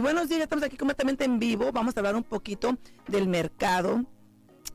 buenos días, estamos aquí completamente en vivo. Vamos a hablar un poquito del mercado.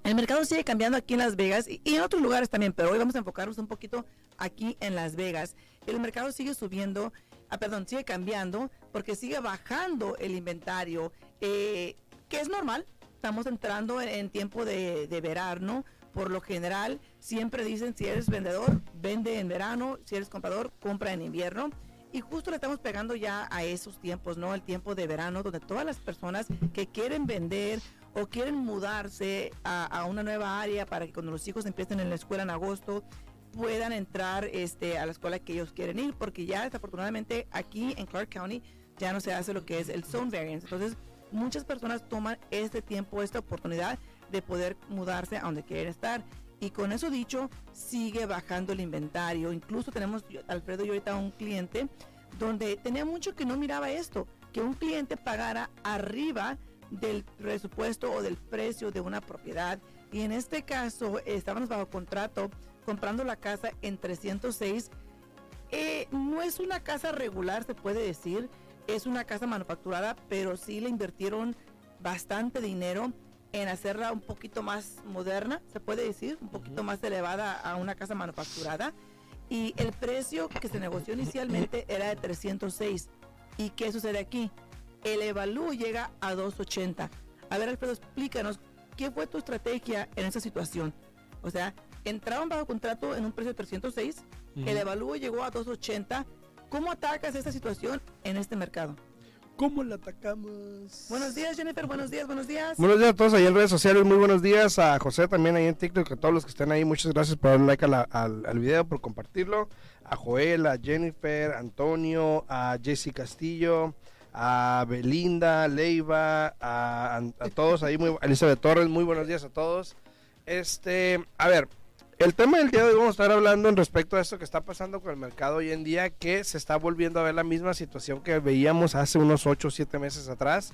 El mercado sigue cambiando aquí en Las Vegas y, en otros lugares también, pero hoy vamos a enfocarnos un poquito aquí en Las Vegas. El mercado sigue subiendo, ah, perdón, sigue cambiando porque sigue bajando el inventario, eh, que es normal. Estamos entrando en, tiempo de verano. Por lo general, siempre dicen si eres vendedor, vende en verano, si eres comprador, compra en invierno. Y justo le estamos pegando ya a esos tiempos, ¿no? El tiempo de verano, donde todas las personas que quieren vender o quieren mudarse a, una nueva área para que cuando los hijos empiecen en la escuela en agosto puedan entrar este, a la escuela que ellos quieren ir, porque ya desafortunadamente aquí en Clark County ya no se hace lo que es el zone variance. Entonces, muchas personas toman este tiempo, esta oportunidad de poder mudarse a donde quieren estar. Y con eso dicho, sigue bajando el inventario. Incluso tenemos, Alfredo y ahorita un cliente donde tenía mucho que no miraba esto, que un cliente pagara arriba del presupuesto o del precio de una propiedad. Y en este caso, estábamos bajo contrato comprando la casa en 306. Eh, no es una casa regular, se puede decir, es una casa manufacturada, pero sí le invirtieron bastante dinero en hacerla un poquito más moderna, se puede decir, un poquito más elevada a una casa manufacturada. Y el precio que se negoció inicialmente era de 306. ¿Y qué sucede aquí? El evalúo llega a 280. A ver, Alfredo, explícanos, ¿qué fue tu estrategia en esa situación? O sea, entraban bajo contrato en un precio de 306, el evalúo llegó a 280. ¿Cómo atacas esta situación en este mercado? ¿Cómo la atacamos? Buenos días, Jennifer. Buenos días, buenos días. Buenos días a todos ahí en redes sociales, muy buenos días a José también ahí en TikTok, a todos los que estén ahí, muchas gracias por darle like a la- al, al video, por compartirlo, a Joel, a Jennifer, a Antonio, a Jessy Castillo, a Belinda, Leiva, a, a todos ahí, muy, a Elizabeth Torres, muy buenos días a todos. Este, a ver, el tema del día de hoy vamos a estar hablando en respecto a esto que está pasando con el mercado hoy en día, que se está volviendo a ver la misma situación que veíamos hace unos 8 o 7 meses atrás.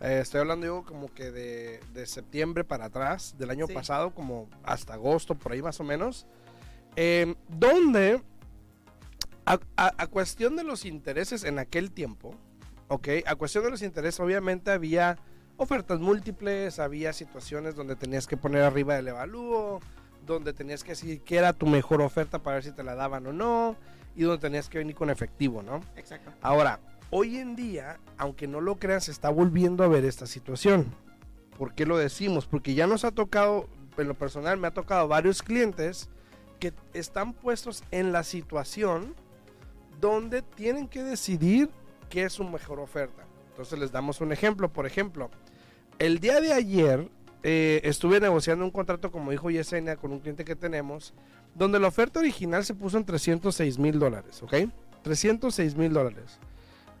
Eh, estoy hablando yo como que de, de septiembre para atrás, del año Sí. pasado, como hasta agosto, por ahí más o menos. Eh, donde, a, a- a cuestión de los intereses en aquel tiempo, ok, a cuestión de los intereses, obviamente había ofertas múltiples, había situaciones donde tenías que poner arriba del evalúo, donde tenías que decir que era tu mejor oferta para ver si te la daban o no, y donde tenías que venir con efectivo, ¿no? Exacto. Ahora, hoy en día, aunque no lo crean, se está volviendo a ver esta situación. ¿Por qué lo decimos? Porque ya nos ha tocado, en lo personal, me ha tocado varios clientes que están puestos en la situación donde tienen que decidir qué es su mejor oferta. Entonces les damos un ejemplo. Por ejemplo, el día de ayer eh, estuve negociando un contrato, como dijo Yesenia, con un cliente que tenemos, donde la oferta original se puso en 306 mil dólares, ¿ok? 306 mil dólares.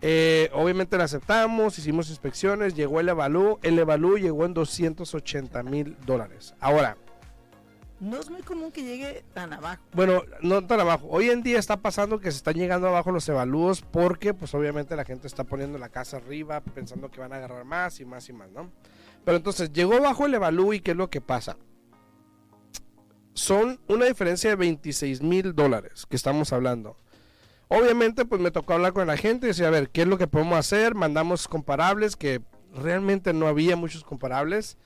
Eh, obviamente la aceptamos, hicimos inspecciones, llegó el evalú, el evalú llegó en 280 mil dólares. Ahora, No es muy común que llegue tan abajo. bueno, no tan abajo. Hoy en día está pasando que se están llegando abajo los evalúos porque pues obviamente la gente está poniendo la casa arriba pensando que van a agarrar más y más y más, ¿no? Pero entonces llegó abajo el evalú y ¿qué es lo que pasa? Son una diferencia de 26 mil dólares que estamos hablando. Obviamente pues me tocó hablar con la gente y decir, a ver, ¿qué es lo que podemos hacer? Mandamos comparables que realmente no había muchos comparables.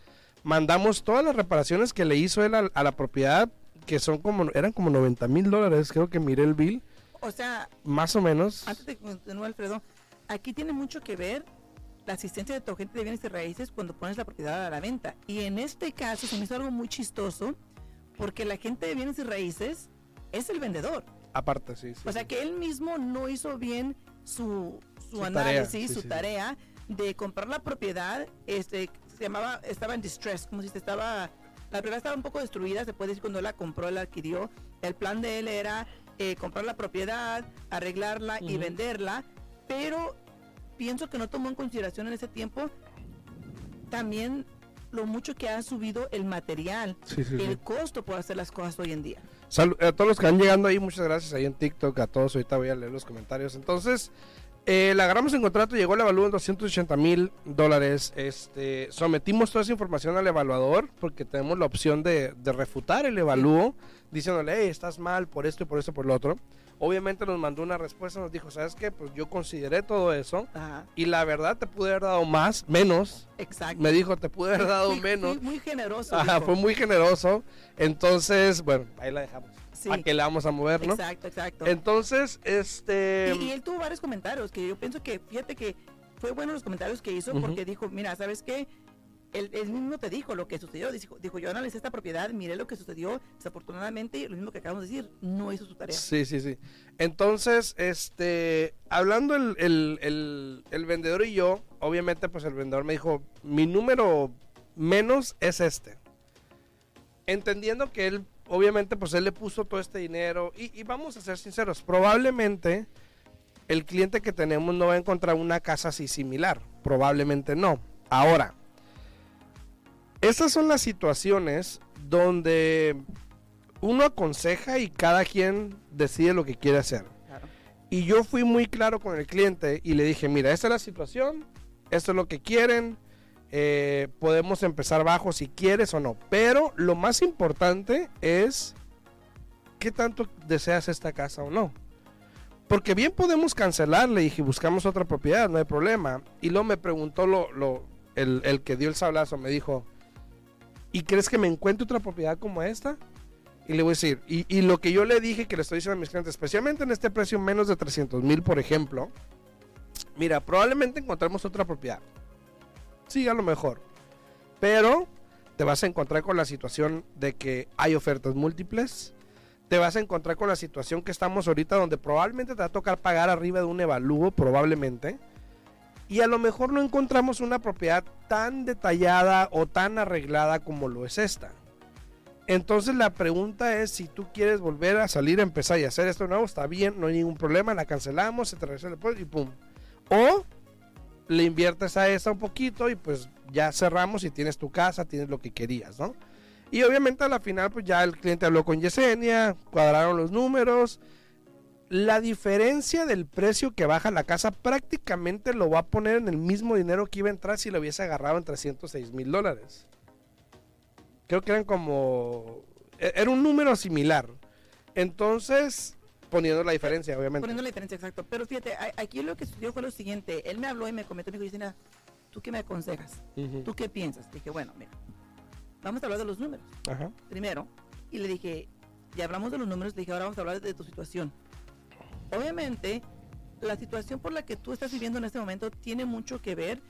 Mandamos todas las reparaciones que le hizo él a, a la propiedad que son como, eran como 90 mil dólares, creo que miré el bill, O sea, más o menos. antes de que continúe, Alfredo, aquí tiene mucho que ver la asistencia de tu agente de bienes y raíces cuando pones la propiedad a la venta. Y en este caso se me hizo algo muy chistoso porque el agente de bienes y raíces es el vendedor. Aparte, sí. sí, O sea sí. que él mismo no hizo bien su, su, Su tarea, análisis, sí, su sí, sí. tarea de comprar la propiedad. Este se llamaba, estaba en distress, como si se estaba, la propiedad estaba un poco destruida, se puede decir cuando él la compró, la adquirió. El plan de él era eh, comprar la propiedad, arreglarla y venderla, pero pienso que no tomó en consideración en ese tiempo también lo mucho que ha subido el material, Sí, sí, sí. el costo por hacer las cosas hoy en día. Salu- a todos los que van llegando ahí, muchas gracias ahí en TikTok, a todos, ahorita voy a leer los comentarios. Entonces, eh, la agarramos en contrato, llegó el evalúo en 280 mil dólares. Este, sometimos toda esa información al evaluador porque tenemos la opción de, de refutar el evalúo, diciéndole, hey, estás mal por esto y por esto y por lo otro. Obviamente nos mandó una respuesta, nos dijo, ¿sabes qué? Pues yo consideré todo eso Ajá. y la verdad te pude haber dado más, menos. Exacto. Me dijo, te pude haber dado Fui- menos. fui muy generoso. Ajá, dijo. fue muy generoso. Entonces, bueno, ahí la dejamos. Sí. ¿A qué le vamos a mover, no? Exacto, exacto. Entonces, este... Y, y él tuvo varios comentarios que yo pienso que, fíjate que fue bueno los comentarios que hizo porque dijo, mira, ¿sabes qué? Él, mismo te dijo lo que sucedió. Dijo, dijo, yo analicé esta propiedad, miré lo que sucedió. Desafortunadamente, lo mismo que acabamos de decir, no hizo su tarea. Sí, sí, sí. Entonces, este, hablando el, el, el, el vendedor y yo, obviamente, pues el vendedor me dijo, mi número menos es este. Entendiendo que él, obviamente, pues él le puso todo este dinero. Y, y vamos a ser sinceros, probablemente el cliente que tenemos no va a encontrar una casa así similar. Probablemente no. Ahora, esas son las situaciones donde uno aconseja y cada quien decide lo que quiere hacer. Claro. Y yo fui muy claro con el cliente y le dije, mira, esta es la situación, esto es lo que quieren, eh, podemos empezar bajo si quieres o no. Pero lo más importante es qué tanto deseas esta casa o no. Porque bien podemos cancelarle y dije, buscamos otra propiedad, no hay problema. Y luego me preguntó lo, lo- el, el que dio el sablazo, me dijo, ¿y crees que me encuentre otra propiedad como esta? Y le voy a decir, y, lo que yo le dije que le estoy diciendo a mis clientes, especialmente en este precio menos de 300 mil, por ejemplo, mira, probablemente encontremos otra propiedad. Sí, a lo mejor. Pero te vas a encontrar con la situación de que hay ofertas múltiples. Te vas a encontrar con la situación que estamos ahorita donde probablemente te va a tocar pagar arriba de un evalúo, probablemente. Y a lo mejor no encontramos una propiedad tan detallada o tan arreglada como lo es esta. Entonces la pregunta es si tú quieres volver a salir, a empezar y hacer esto nuevo, está bien, no hay ningún problema, la cancelamos, se te regresa y pum. O le inviertes a esta un poquito y pues ya cerramos y tienes tu casa, tienes lo que querías, ¿no? Y obviamente a la final pues ya el cliente habló con Yesenia, cuadraron los números. La diferencia del precio que baja la casa prácticamente lo va a poner en el mismo dinero que iba a entrar si lo hubiese agarrado en 306 mil dólares. Creo que eran como... e- Era un número similar. Entonces, poniendo la diferencia, obviamente. Poniendo la diferencia, exacto. Pero fíjate, aquí lo que sucedió fue lo siguiente. Él me habló y me comentó, me dijo, Yesenia, ¿tú qué me aconsejas? Ujú. ¿Tú qué piensas? Dije, bueno, mira, vamos a hablar de los números. Ajá. primero y le dije, ya hablamos de los números, le dije, ahora vamos a hablar de tu situación. Obviamente, la situación por la que tú estás viviendo en este momento tiene mucho que ver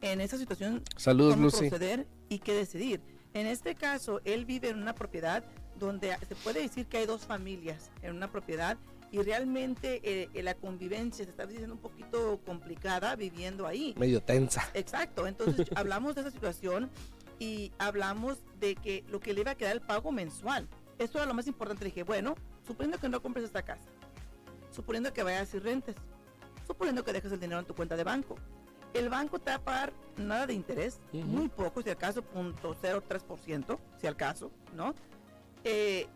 en esa situación, Saludos, cómo Lucy. proceder y qué decidir. En este caso, él vive en una propiedad donde se puede decir que hay dos familias en una propiedad y realmente eh, la convivencia se está haciendo un poquito complicada viviendo ahí. Medio tensa. Exacto, entonces hablamos de esa situación y hablamos de que lo que le iba a quedar el pago mensual. Esto era lo más importante. Le dije, bueno, suponiendo que no compres esta casa, suponiendo que vayas y rentes, suponiendo que dejes el dinero en tu cuenta de banco, el banco te va a pagar nada de interés, muy poco, si al caso, punto 0.3%, si al caso, ¿no? Eh,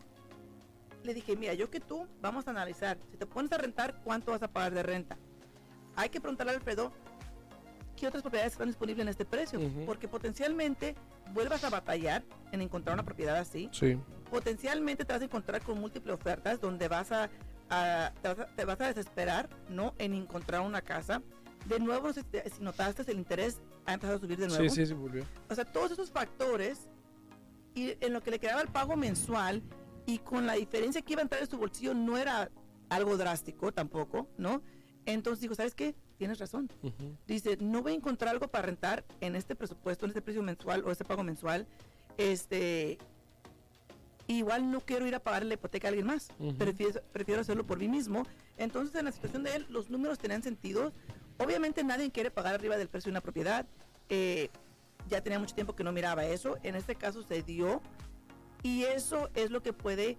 le dije, mira, yo que tú, vamos a analizar, si te pones a rentar, ¿cuánto vas a pagar de renta? Hay que preguntarle a Alfredo qué otras propiedades están disponibles en este precio, porque potencialmente vuelvas a batallar en encontrar una propiedad así, Sí. potencialmente te vas a encontrar con múltiples ofertas donde vas a, a- te, vas a te vas a desesperar no en encontrar una casa. De nuevo si, te- si notaste el interés ha empezado a subir de nuevo. Sí, sí, sí, volvió. o sea todos esos factores y en lo que le quedaba el pago mensual y con la diferencia que iba a entrar en su bolsillo no era algo drástico tampoco no entonces dijo sabes qué tienes razón. Dice, no voy a encontrar algo para rentar en este presupuesto, en este precio mensual o este pago mensual. Este, igual no quiero ir a pagar la hipoteca a alguien más. Prefiero, prefiero hacerlo por mí mismo. Entonces, en la situación de él, los números tenían sentido. Obviamente nadie quiere pagar arriba del precio de una propiedad. Eh, ya tenía mucho tiempo que no miraba eso. En este caso se dio. Y eso es lo que puede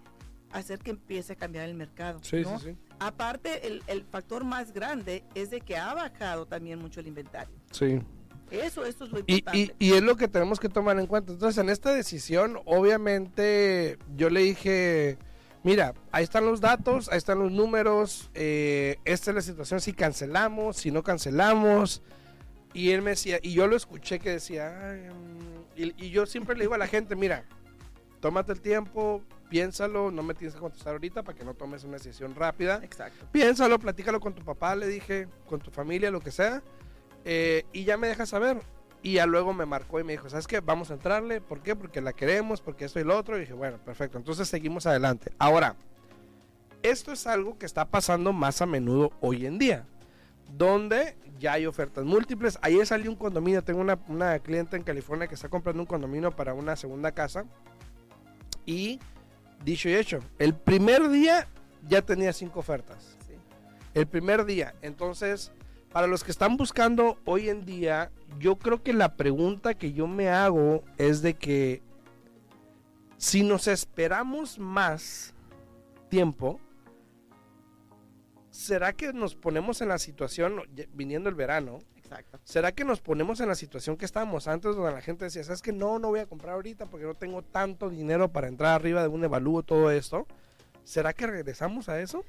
hacer que empiece a cambiar el mercado. Sí, ¿no? sí, sí. Aparte, el, el factor más grande es de que ha bajado también mucho el inventario. Sí. Eso, eso es lo importante. y, y es lo que tenemos que tomar en cuenta. Entonces, en esta decisión, obviamente, yo le dije, mira, ahí están los datos, ahí están los números, eh, esta es la situación, si cancelamos, si no cancelamos. Y él me decía, y yo lo escuché que decía, "Ay, mm", y, y yo siempre le digo a la gente, mira, tómate el tiempo, piénsalo, no me tienes que contestar ahorita para que no tomes una decisión rápida. Exacto. Piénsalo, platícalo con tu papá, le dije, con tu familia, lo que sea. Eh, y ya me dejas saber. Y ya luego me marcó y me dijo, ¿sabes qué? Vamos a entrarle. ¿Por qué? Porque la queremos, porque esto y lo otro. Y dije, bueno, perfecto. Entonces seguimos adelante. Ahora, esto es algo que está pasando más a menudo hoy en día. Donde ya hay ofertas múltiples. Ayer salió un condominio. Tengo una, una cliente en California que está comprando un condominio para una segunda casa. Y dicho y hecho, el primer día ya tenía cinco ofertas. Sí. El primer día. Entonces, para los que están buscando hoy en día, yo creo que la pregunta que yo me hago es de que si nos esperamos más tiempo, ¿será que nos ponemos en la situación, viniendo el verano, Exacto. ¿será que nos ponemos en la situación que estábamos antes donde la gente decía, sabes que no, no voy a comprar ahorita porque no tengo tanto dinero para entrar arriba de un evalúo, todo esto? ¿Será que regresamos a eso?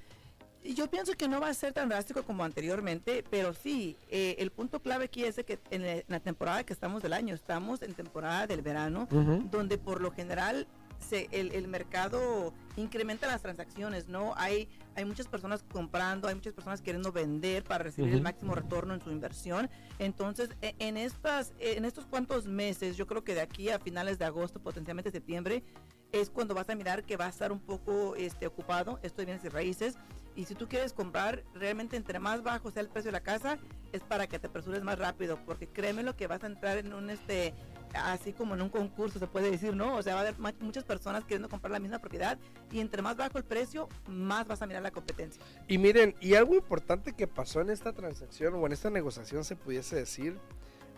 Yo pienso que no va a ser tan drástico como anteriormente, pero sí, eh, el punto clave aquí es de que en la- en la temporada que estamos del año, estamos en temporada del verano, donde por lo general se, el, el mercado incrementa las transacciones, ¿no? Hay, hay muchas personas comprando, hay muchas personas queriendo vender para recibir el máximo retorno en su inversión. Entonces, e- en, estas, en estos cuantos meses, yo creo que de aquí a finales de agosto, potencialmente septiembre, es cuando vas a mirar que va a estar un poco este, ocupado esto de bienes y raíces. Y si tú quieres comprar, realmente entre más bajo sea el precio de la casa, es para que te apresures más rápido, porque créeme lo que vas a entrar en un, este, así como en un concurso, se puede decir, ¿no? O sea, va a haber muchas personas queriendo comprar la misma propiedad y entre más bajo el precio, más vas a mirar la competencia. Y miren, y algo importante que pasó en esta transacción o en esta negociación se pudiese decir,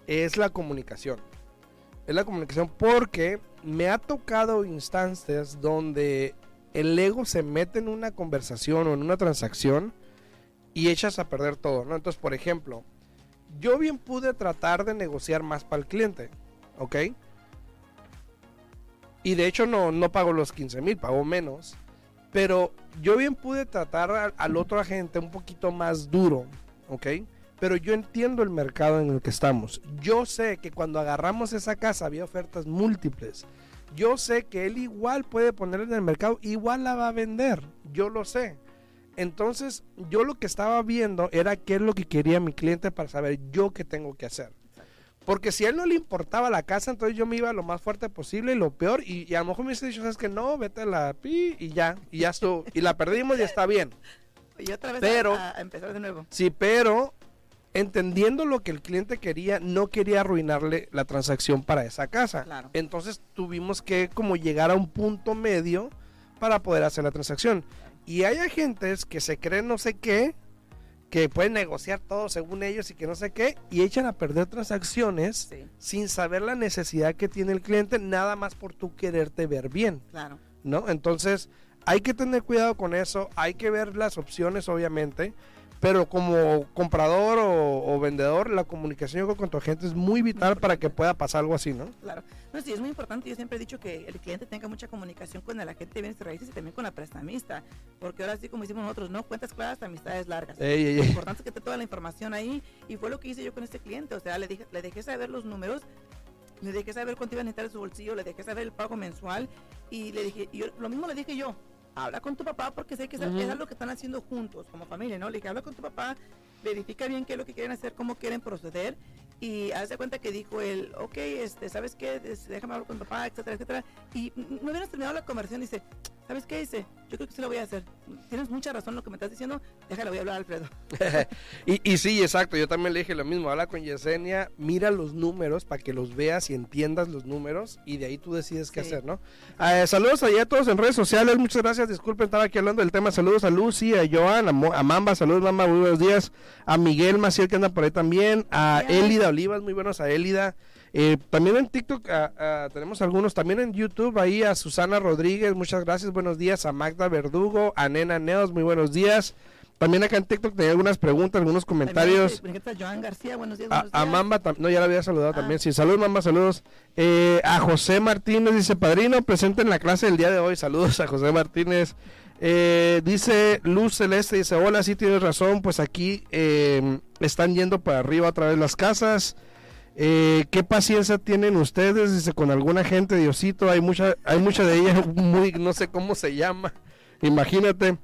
es la comunicación. Es la comunicación porque me ha tocado instancias donde el ego se mete en una conversación o en una transacción y echas a perder todo, ¿no? Entonces, por ejemplo, yo bien pude tratar de negociar más para el cliente, ¿ok? Y de hecho no, no pago los 15 mil, pago menos. Pero yo bien pude tratar al, al otro agente un poquito más duro, ¿ok? Pero yo entiendo el mercado en el que estamos. Yo sé que cuando agarramos esa casa había ofertas múltiples. Yo sé que él igual puede ponerla en el mercado, igual la va a vender. Yo lo sé. Entonces, yo lo que estaba viendo era qué es lo que quería mi cliente para saber yo qué tengo que hacer. Porque si a él no le importaba la casa, entonces yo me iba lo más fuerte posible y lo peor. Y, y a lo mejor me hubiese dicho, ¿sabes que No, vete a la pi y ya, y ya estuvo. Y la perdimos y está bien. Y otra vez Pero- a, a empezar de nuevo. Sí, pero entendiendo lo que el cliente quería, no quería arruinarle la transacción para esa casa. Claro. Entonces tuvimos que como llegar a un punto medio para poder hacer la transacción. Y hay agentes que se creen no sé qué, que pueden negociar todo según ellos y que no sé qué, y echan a perder transacciones Sí, sin saber la necesidad que tiene el cliente, nada más por tú quererte ver bien. claro. ¿no? Entonces, hay que tener cuidado con eso, hay que ver las opciones, obviamente, pero como comprador o, o vendedor, la comunicación con tu agente es muy vital para que pueda pasar algo así, ¿no? Claro. No, sí, es muy importante. Yo siempre he dicho que el cliente tenga mucha comunicación con el agente de bienes y raíces y también con la prestamista. Porque ahora sí, como hicimos nosotros, no cuentas claras, amistades largas. Ey, ey, Lo ey. importante es que esté toda la información ahí. Y fue lo que hice yo con este cliente. O sea, le, dije, le dejé saber los números, le dejé saber cuánto iba a necesitar en su bolsillo, le dejé saber el pago mensual. Y le dije, y yo, lo mismo le dije yo. Habla con tu papá porque sé que es, es algo que están haciendo juntos como familia, ¿no? Le dije, habla con tu papá, verifica bien qué es lo que quieren hacer, cómo quieren proceder. Y hace cuenta que dijo él, ok, este, ¿sabes qué? Déjame hablar con tu papá, etcétera, etcétera. Y no hubieras terminado la conversión, dice, ¿sabes qué? Dice, yo creo que sí lo voy a hacer. Tienes mucha razón lo que me estás diciendo, déjale, voy a hablar a Alfredo. y, y sí, exacto, yo también le dije lo mismo, habla con Yesenia, mira los números para que los veas y entiendas los números y de ahí tú decides qué Sí. hacer, ¿no? Eh, saludos allá a todos en redes sociales, muchas gracias, disculpen, estaba aquí hablando del tema, saludos a Lucy, a Joan, a, Mo- a Mamba, saludos Mamba, muy buenos días, a Miguel Maciel que anda por ahí también, a. Elida Olivas, muy buenos a Elida. Eh, también en TikTok ah, ah, tenemos algunos, también en YouTube, ahí a Susana Rodríguez, muchas gracias, buenos días, a Magda Verdugo, a Nena Neos, muy buenos días. También acá en TikTok tenía algunas preguntas, algunos comentarios. Joan García, buenos días. A, buenos a días. Mamba, no, ya la había saludado Ah. también. Sí, saludos, Mamba, saludos. Eh, a José Martínez, dice padrino, presente en la clase del día de hoy. Saludos a José Martínez. Eh, dice Luz Celeste, dice, hola, sí tienes razón, pues aquí eh, están yendo para arriba otra vez las casas. Eh, ¿Qué paciencia tienen ustedes? Dice, con alguna gente, Diosito, hay mucha, hay mucha de ellas muy, no sé cómo se llama. Imagínate.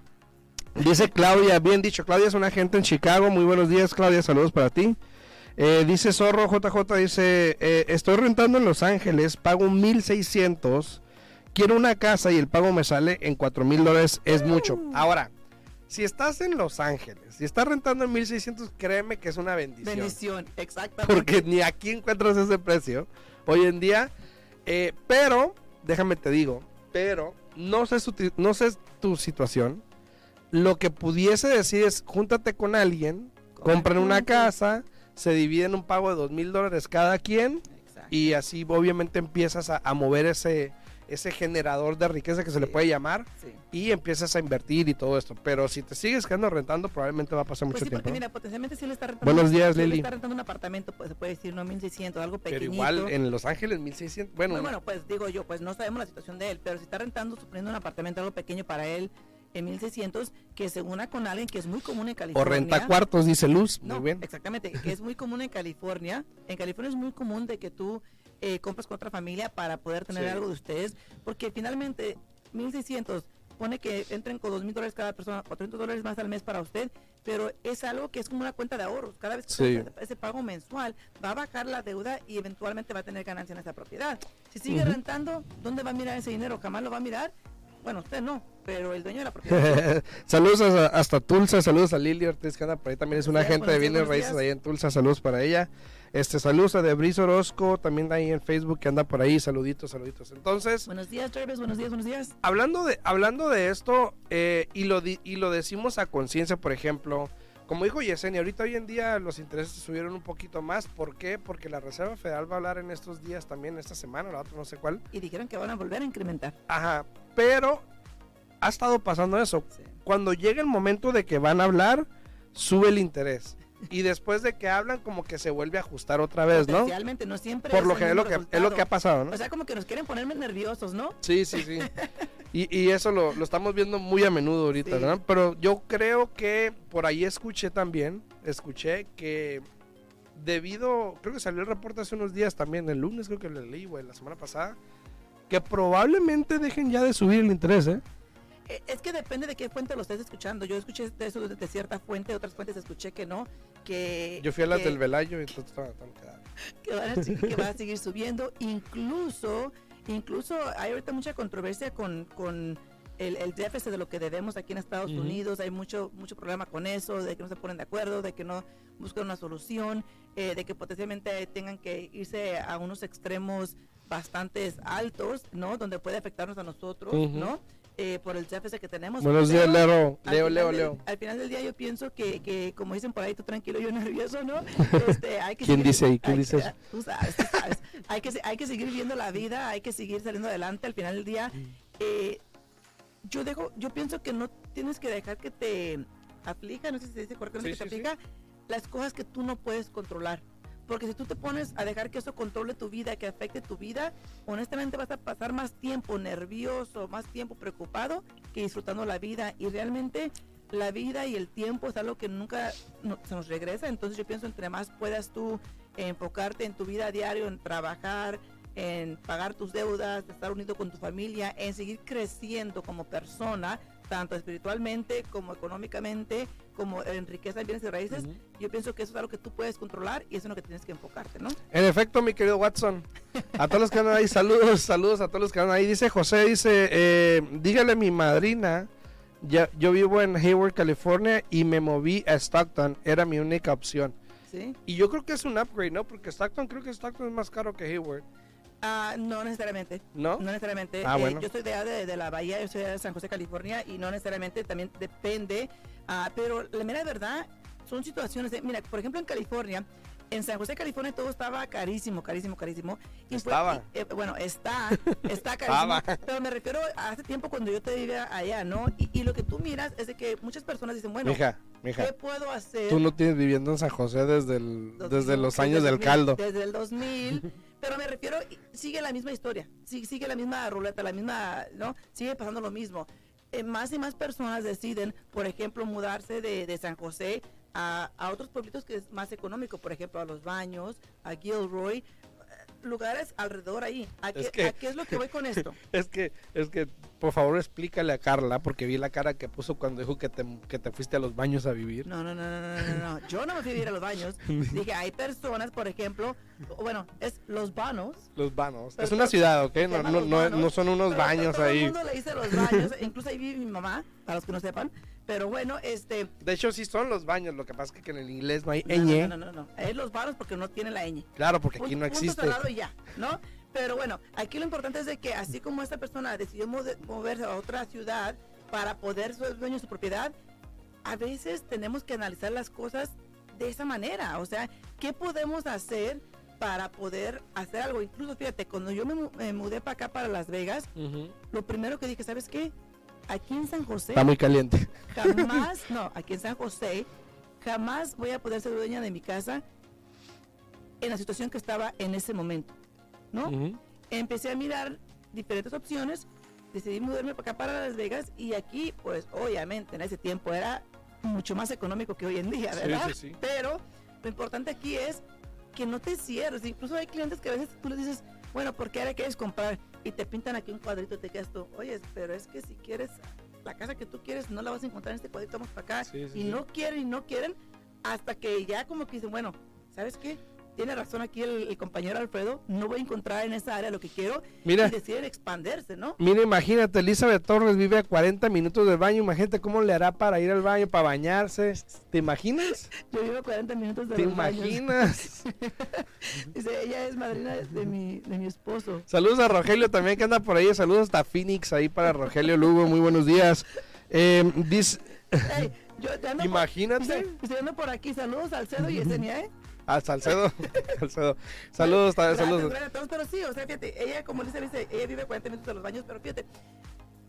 Dice Claudia, bien dicho, Claudia es una agente en Chicago. Muy buenos días, Claudia, saludos para ti. Eh, dice Zorro JJ, dice, eh, estoy rentando en Los Ángeles, pago 1600, quiero una casa y el pago me sale en 4 mil dólares, es mucho. Ahora, si estás en Los Ángeles, si estás rentando en 1600, créeme que es una bendición. Bendición, exactamente. Porque ni aquí encuentras ese precio hoy en día. Eh, pero, déjame te digo, pero no sé, su, no sé tu situación. Lo que pudiese decir es, júntate con alguien, compren una casa, se dividen un pago de dos mil dólares cada quien y así obviamente empiezas a, a mover ese, ese generador de riqueza que se le Sí. puede llamar Sí. y empiezas a invertir y todo esto. Pero si te sigues quedando rentando, probablemente va a pasar mucho Pues sí, tiempo. porque ¿no? mira, potencialmente si le está rentando. Buenos días, si le Lili. está rentando un apartamento, pues se puede decir, no 1600, algo Pero pequeñito. igual en Los Ángeles 1600, bueno, Bueno, bueno, pues digo yo, pues no sabemos la situación de él, pero si está rentando, suponiendo un apartamento algo pequeño para él en 1600, que se una con alguien que es muy común en o California. renta cuartos, dice Luz. No, Muy bien. exactamente, que es muy común en California. En California es muy común de que tú eh, compras con otra familia para poder tener Sí. algo de ustedes, porque finalmente 1600 pone que entren con 2 mil dólares cada persona, 400 dólares más al mes para usted, pero es algo que es como una cuenta de ahorros. Cada vez que Sí. ese pago mensual va a bajar la deuda y eventualmente va a tener ganancia en esa propiedad. Si sigue Ujú. rentando, ¿dónde va a mirar ese dinero? Jamás lo va a mirar. Bueno, usted no, pero el dueño de la propiedad. saludos a- hasta Tulsa, saludos a Lili Ortiz que por ahí, también es una agente de bienes raíces días. ahí en Tulsa, saludos para ella. Este, saludos a Debris Orozco, también ahí en Facebook que anda por ahí, saluditos, saluditos. Entonces, buenos días, Jarvis, buenos días, buenos días. hablando de, hablando de esto, eh, y, lo di- y lo decimos a conciencia, por ejemplo, como dijo Yesenia, ahorita hoy en día los intereses subieron un poquito más. ¿Por qué? Porque la Reserva Federal va a hablar en estos días también, esta semana, la otra no sé cuál. Y dijeron que van a volver a incrementar. Ajá, pero ha estado pasando eso. Sí. Cuando llega el momento de que van a hablar, sube el interés. Y después de que hablan, como que se vuelve a ajustar otra vez, ¿no? Potencialmente, no siempre Por lo que es lo que, es lo que ha pasado, ¿no? O sea, como que nos quieren ponerme nerviosos, ¿no? Sí, sí, sí. Y, y eso lo, lo estamos viendo muy a menudo ahorita, Sí. ¿verdad? Pero yo creo que por ahí escuché también, escuché que debido, creo que salió el reporte hace unos días también, el lunes creo que lo leí, güey, la semana pasada, que probablemente dejen ya de subir el interés, ¿eh? Eh, Es que depende de qué fuente lo estés escuchando. Yo escuché de eso de, de cierta fuente, de otras fuentes escuché que no, que... Yo fui a las que- del Velayo y entonces estaba tan quedado. que van a seguir, que va a seguir subiendo. Incluso, incluso hay ahorita mucha controversia con, con el, el déficit de lo que debemos aquí en Estados. Unidos. Hay mucho, mucho problema con eso, de que no se ponen de acuerdo, de que no buscan una solución, eh, de que potencialmente tengan que irse a unos extremos bastante altos, ¿no? Donde puede afectarnos a nosotros. ¿no? Eh, por el déficit que tenemos. Buenos días, Leo. Leo, Leo, Leo. Al final del día yo pienso que, que como dicen por ahí, tú tranquilo, yo nervioso, ¿no? Este, hay que ¿Quién seguir- dice ahí? ¿Quién dice eso? Tú sabes, tú sabes. hay, que, hay que seguir viviendo la vida, hay que seguir saliendo adelante. Al final del día, eh, yo dejo, yo pienso que no tienes que dejar que te aflija, no sé si se dice correctamente, Sí, que te sí, sí. aflija las cosas que tú no puedes controlar. Porque si tú te pones a dejar que eso controle tu vida, que afecte tu vida, honestamente vas a pasar más tiempo nervioso, más tiempo preocupado que disfrutando la vida. Y realmente la vida y el tiempo es algo que nunca no- se nos regresa. Entonces yo pienso entre más puedas tú enfocarte en tu vida diario, en trabajar, en pagar tus deudas, estar unido con tu familia, en seguir creciendo como persona, tanto espiritualmente como económicamente, como en riqueza, en bienes y raíces, Ujú. yo pienso que eso es algo que tú puedes controlar y eso es en lo que tienes que enfocarte, ¿no? En efecto, mi querido Watson. A todos los que andan ahí, saludos, saludos a todos los que andan ahí. Dice José, dice, eh, dígale a mi madrina, ya, yo vivo en Hayward, California y me moví a Stockton, era mi única opción. Sí. Y yo creo que es un upgrade, ¿no? Porque Stockton, creo que Stockton es más caro que Hayward, Ah, no necesariamente. ¿no? No necesariamente. Ah, Eh, bueno. yo soy de, de, de la Bahía, yo soy de San José, California, y no necesariamente también depende. Ah, pero la mera verdad son situaciones de, mira, por ejemplo en California, en San José, California todo estaba carísimo, carísimo, carísimo. Y Estaba. y, eh, bueno, está, está carísimo. Estaba. Pero me refiero a hace tiempo cuando yo te vivía allá, ¿no? Y, y lo que tú miras es de que muchas personas dicen, bueno, mija, ¿qué mija, puedo hacer? tú no tienes viviendo en San José desde, el, desde los Desde años el del 2000, caldo. Desde el 2000. pero me refiero, sigue la misma historia. Sigue, sigue la misma ruleta, la misma, ¿no? Sigue pasando lo mismo. Eh, más y más personas deciden, por ejemplo, mudarse de, de San José a, a otros pueblitos que es más económico, por ejemplo, a Los Baños, a Gilroy, eh, lugares alrededor ahí. ¿A qué, Es que- a qué es lo que voy con esto? Es que, es que, por favor, explícale a Carla, porque vi la cara que puso cuando dijo que te, que te fuiste a los baños a vivir. No, no, no, no, no, no, no. Yo no me fui a vivir a los baños. Dije, hay personas, por ejemplo, bueno, es los vanos. Los baños. Pero es una ciudad, ¿ok? No, no, no, no son unos pero baños todo el ahí. mundo le dice los baños. Incluso ahí vive mi mamá, para los que no sepan. Pero bueno, este. De hecho, sí son los baños. Lo que pasa es que en el inglés no hay No, ñ. no, no, no, no. Es los vanos porque no tiene la ñ. Claro, porque aquí Punto- no punto existe. cerrado y ya, ¿no? Pero bueno, aquí lo importante es de que así como esta persona decidió moverse a otra ciudad para poder ser dueño de su propiedad, a veces tenemos que analizar las cosas de esa manera. O sea, ¿qué podemos hacer para poder hacer algo? Incluso, fíjate, cuando yo me, mu- me mudé para acá, para Las Vegas, lo primero que dije, ¿sabes qué? Aquí en San José, Está muy caliente. jamás, no, aquí en San José, jamás voy a poder ser dueña de mi casa en la situación que estaba en ese momento, ¿no? Empecé a mirar diferentes opciones, decidí mudarme para acá, para Las Vegas, y aquí, pues, obviamente, en ese tiempo era mucho más económico que hoy en día, Sí, ¿verdad? sí, sí. Pero lo importante aquí es que no te cierres. Incluso hay clientes que a veces tú les dices, bueno, ¿por qué ahora quieres comprar? Y te pintan aquí un cuadrito y te quedas tú, oye, pero es que si quieres la casa que tú quieres, no la vas a encontrar en este cuadrito, vamos para acá. Sí, sí, y sí. no quieren y no quieren, hasta que ya como que dicen, bueno, ¿sabes qué? Tiene razón aquí el, el compañero Alfredo, no voy a encontrar en esa área lo que quiero. Mira. Y deciden expandirse, ¿no? Mira, imagínate, Elizabeth Torres vive a 40 minutos del baño. Imagínate cómo le hará para ir al baño, para bañarse. ¿Te imaginas? Yo vivo a 40 minutos de ¿Te los baños. imaginas? Dice, ella es madrina de mi, de mi esposo. Saludos a Rogelio también que anda por ahí. Saludos hasta Phoenix ahí para Rogelio Lugo. Muy buenos días. Eh, dice, Ey, yo te ando por- imagínate. Dice, estoy ando por aquí, saludos al Cedo y Esenia, ¿eh? A Salcedo. Salcedo. Saludos, pero sí, o sea, fíjate, ella, como dice, ella vive 40 minutos de los baños, pero fíjate,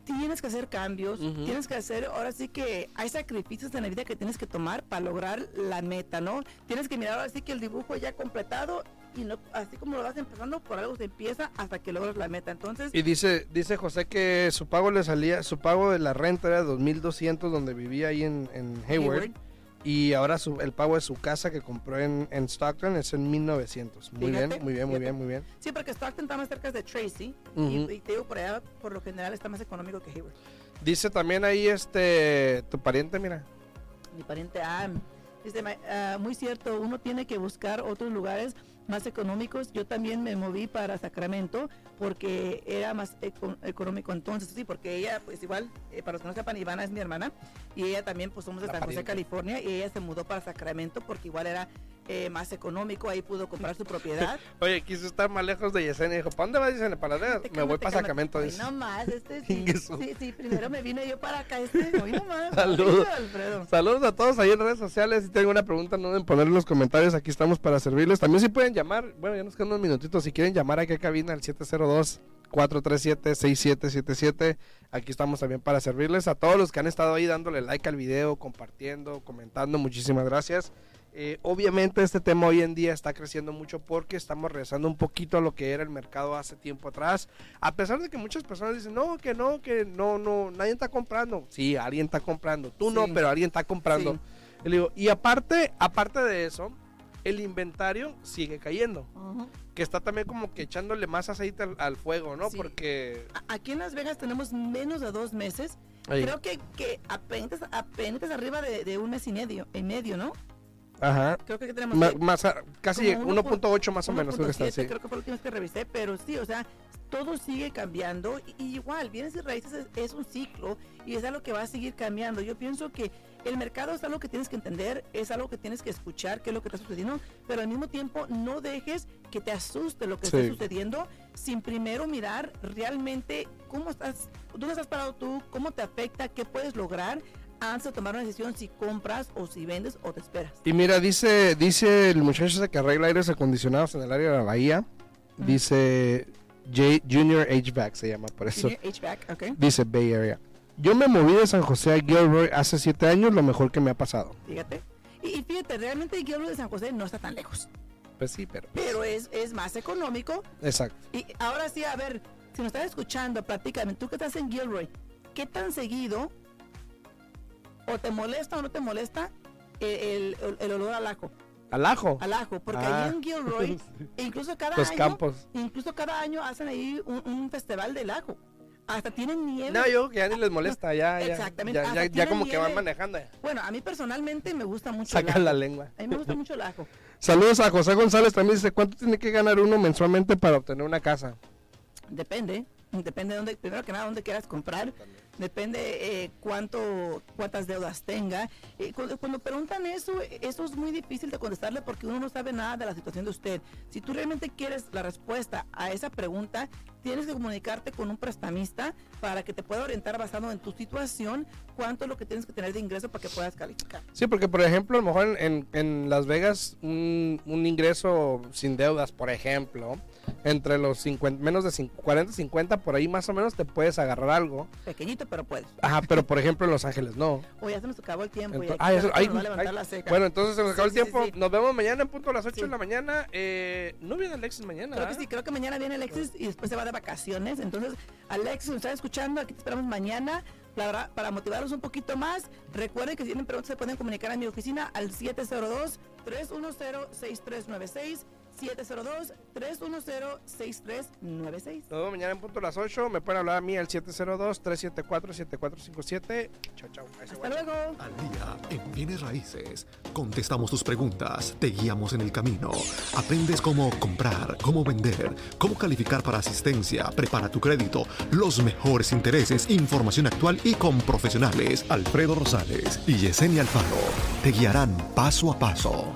tienes que hacer cambios, tienes que hacer, ahora sí que hay sacrificios en la vida que tienes que tomar para lograr la meta, ¿no? Tienes que mirar ahora sí que el dibujo ya completado y no, así como lo vas empezando, por algo se empieza hasta que logras la meta. Entonces, Y dice, dice José que su pago le salía, su pago de la renta era 2200 donde vivía ahí en, en Hayward. Hayward. Y ahora su, el pago de su casa que compró en, en Stockton es en 1900. Muy Fíjate, bien, muy bien, muy bien, muy bien. sí, porque Stockton está más cerca de Tracy y, y te digo, por allá, por lo general, está más económico que Hayward. Dice también ahí este tu pariente, mira. mi pariente ah, dice, "Ma- ah, muy cierto, uno tiene que buscar otros lugares más económicos. Yo también me moví para Sacramento porque era más eco- económico entonces, sí, porque ella, pues igual, eh, para los que no sepan, Ivana es mi hermana y ella también, pues somos de La San José. California y ella se mudó para Sacramento porque igual era eh, más económico, ahí pudo comprar su propiedad. Oye, quiso estar más lejos de Yesenia. Dijo, ¿para dónde vas, Yesenia? Para Te Me voy para. Sacramento. Dice. no más, este sí, sí, sí, primero me vine yo para acá, este, hoy no más. Saludos. Alfredo. Saludos a todos ahí en redes sociales. Si tienen una pregunta, no deben poner en los comentarios. Aquí estamos para servirles. También si pueden llamar. Bueno, ya nos quedan unos minutitos. Si quieren llamar aquí a cabina al 702 437-6777. Aquí estamos también para servirles. A todos los que han estado ahí dándole like al video, compartiendo, comentando, muchísimas gracias. Eh, obviamente este tema hoy en día está creciendo mucho porque estamos regresando un poquito a lo que era el mercado hace tiempo atrás. A pesar de que muchas personas dicen, no, que no, que no, no, nadie está comprando. Sí, alguien está comprando. Tú no, pero alguien está comprando. Sí. Y, le digo, y aparte, aparte de eso, el inventario sigue cayendo. Que está también como que echándole más aceite al, al fuego, ¿no? Sí. Porque... Aquí en Las Vegas tenemos menos de dos meses. Ahí. Creo que, que apenas, apenas arriba de, de un mes y medio, y medio, ¿no? Ajá. Creo que tenemos Ma- más a- casi como uno pu- 1.8 más o menos. Creo que está 1.7, así. creo que fue lo último que revisé, pero sí, o sea, todo sigue cambiando y, y igual, bienes y raíces es, es un ciclo y es algo que va a seguir cambiando. Yo pienso que el mercado es algo que tienes que entender, es algo que tienes que escuchar, qué es lo que está sucediendo, pero al mismo tiempo no dejes que te asuste lo que Sí. está sucediendo sin primero mirar realmente cómo estás, dónde estás parado tú, cómo te afecta, qué puedes lograr antes de tomar una decisión si compras o si vendes o te esperas. Y mira, dice, dice el muchacho que arregla aires acondicionados en el área de la bahía. Ujú. Dice J- Junior HVAC se llama por eso. Junior HVAC, ok, Dice Bay Area. Yo me moví de San José a Gilroy hace siete años, lo mejor que me ha pasado. fíjate. Y, y fíjate, realmente Guillermo de San José no está tan lejos. Pues sí, pero. pero es, es más económico. Exacto. Y ahora sí, a ver, si nos estás escuchando, platícame, tú que estás en Gilroy, ¿qué tan seguido o te molesta o no te molesta el, el- el olor al ajo. ¿Al ajo? Al ajo, porque Ah. ahí en Gilroy, e incluso cada Los año, campos. incluso cada año hacen ahí un, un festival del ajo. Hasta tienen nieve. No, yo que ya ni les molesta, ya. Exactamente, Ya, como que van manejando. Bueno, a mí personalmente me gusta mucho el Sacan la ajo. lengua. A mí me gusta mucho el ajo. Saludos a José González, también dice, ¿cuánto tiene que ganar uno mensualmente para obtener una casa? Depende, depende de dónde, primero que nada, dónde quieras comprar. Depende eh, cuánto, cuántas deudas tenga. Eh, cuando, cuando preguntan eso, eso es muy difícil de contestarle porque uno no sabe nada de la situación de usted. Si tú realmente quieres la respuesta a esa pregunta, tienes que comunicarte con un prestamista para que te pueda orientar basado en tu situación cuánto es lo que tienes que tener de ingreso para que puedas calificar. Sí, porque por ejemplo, a lo mejor en, en Las Vegas un, un ingreso sin deudas, por ejemplo, entre los 50, menos de 50, 40, 50, por ahí más o menos te puedes agarrar algo. Pequeñito, pero puedes. Ajá, pero por ejemplo en Los Ángeles no. O ya se nos acabó el tiempo. y Ento- aquí ah, eso- ay, nos va a levantar ay, la seca. Bueno, entonces se nos acabó Sí, el sí, tiempo. sí. Nos vemos mañana en punto a las 8 Sí. de la mañana. Eh, no viene Alexis mañana. Creo que sí, creo que mañana viene Alexis y después se va de vacaciones. Entonces, Alexis, nos está escuchando, aquí te esperamos mañana para, para motivarlos un poquito más. Recuerden que si tienen preguntas se pueden comunicar a mi oficina al 702-310-6396. 702-310-6396. Nos vemos mañana en punto a las 8. Me pueden hablar a mí al 702-374-7457. Chao, chao. Hasta luego. Al día en bienes raíces. Contestamos tus preguntas, te guiamos en el camino. Aprendes cómo comprar, cómo vender, cómo calificar para asistencia, prepara tu crédito, los mejores intereses, información actual y con profesionales. Alfredo Rosales y Yesenia Alfaro te guiarán paso a paso.